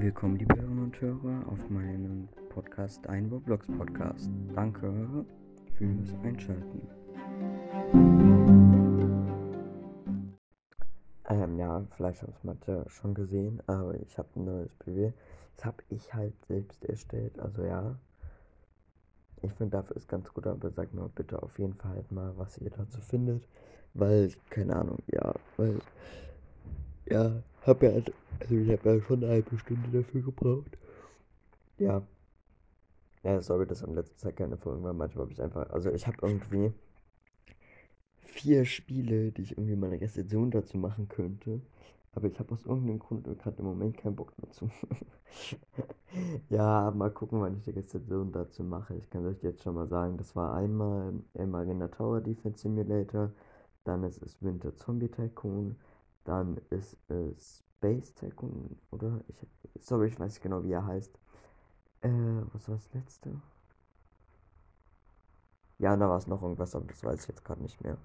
Willkommen, liebe Hörerinnen und Hörer, auf meinem Podcast, ein Roblox Podcast. Danke fürs Einschalten. Ähm, ja, vielleicht haben es manche schon gesehen, aber ich habe ein neues BW. Das habe ich halt selbst erstellt, also ja. Ich finde, dafür ist ganz gut, aber sagt mal bitte auf jeden Fall halt mal, was ihr dazu findet. Weil, keine Ahnung, ja, weil, ja, hab ja, also ich habe ja schon eine halbe Stunde dafür gebraucht. Ja. Ja, sorry, dass am letzten Zeit keine Folgen war. Manchmal habe ich einfach, also ich habe irgendwie vier Spiele, die ich irgendwie meine Rezension dazu machen könnte. Aber ich habe aus irgendeinem Grund gerade im Moment keinen Bock dazu. ja, mal gucken, wann ich die Rezension dazu mache. Ich kann euch jetzt schon mal sagen, das war einmal Marina Tower Defense Simulator, dann ist es Winter Zombie Tycoon, dann ist es Space Tycoon, oder? Ich, sorry, ich weiß nicht genau, wie er heißt. Äh, was war das letzte? Ja, da war es noch irgendwas, aber das weiß ich jetzt gerade nicht mehr.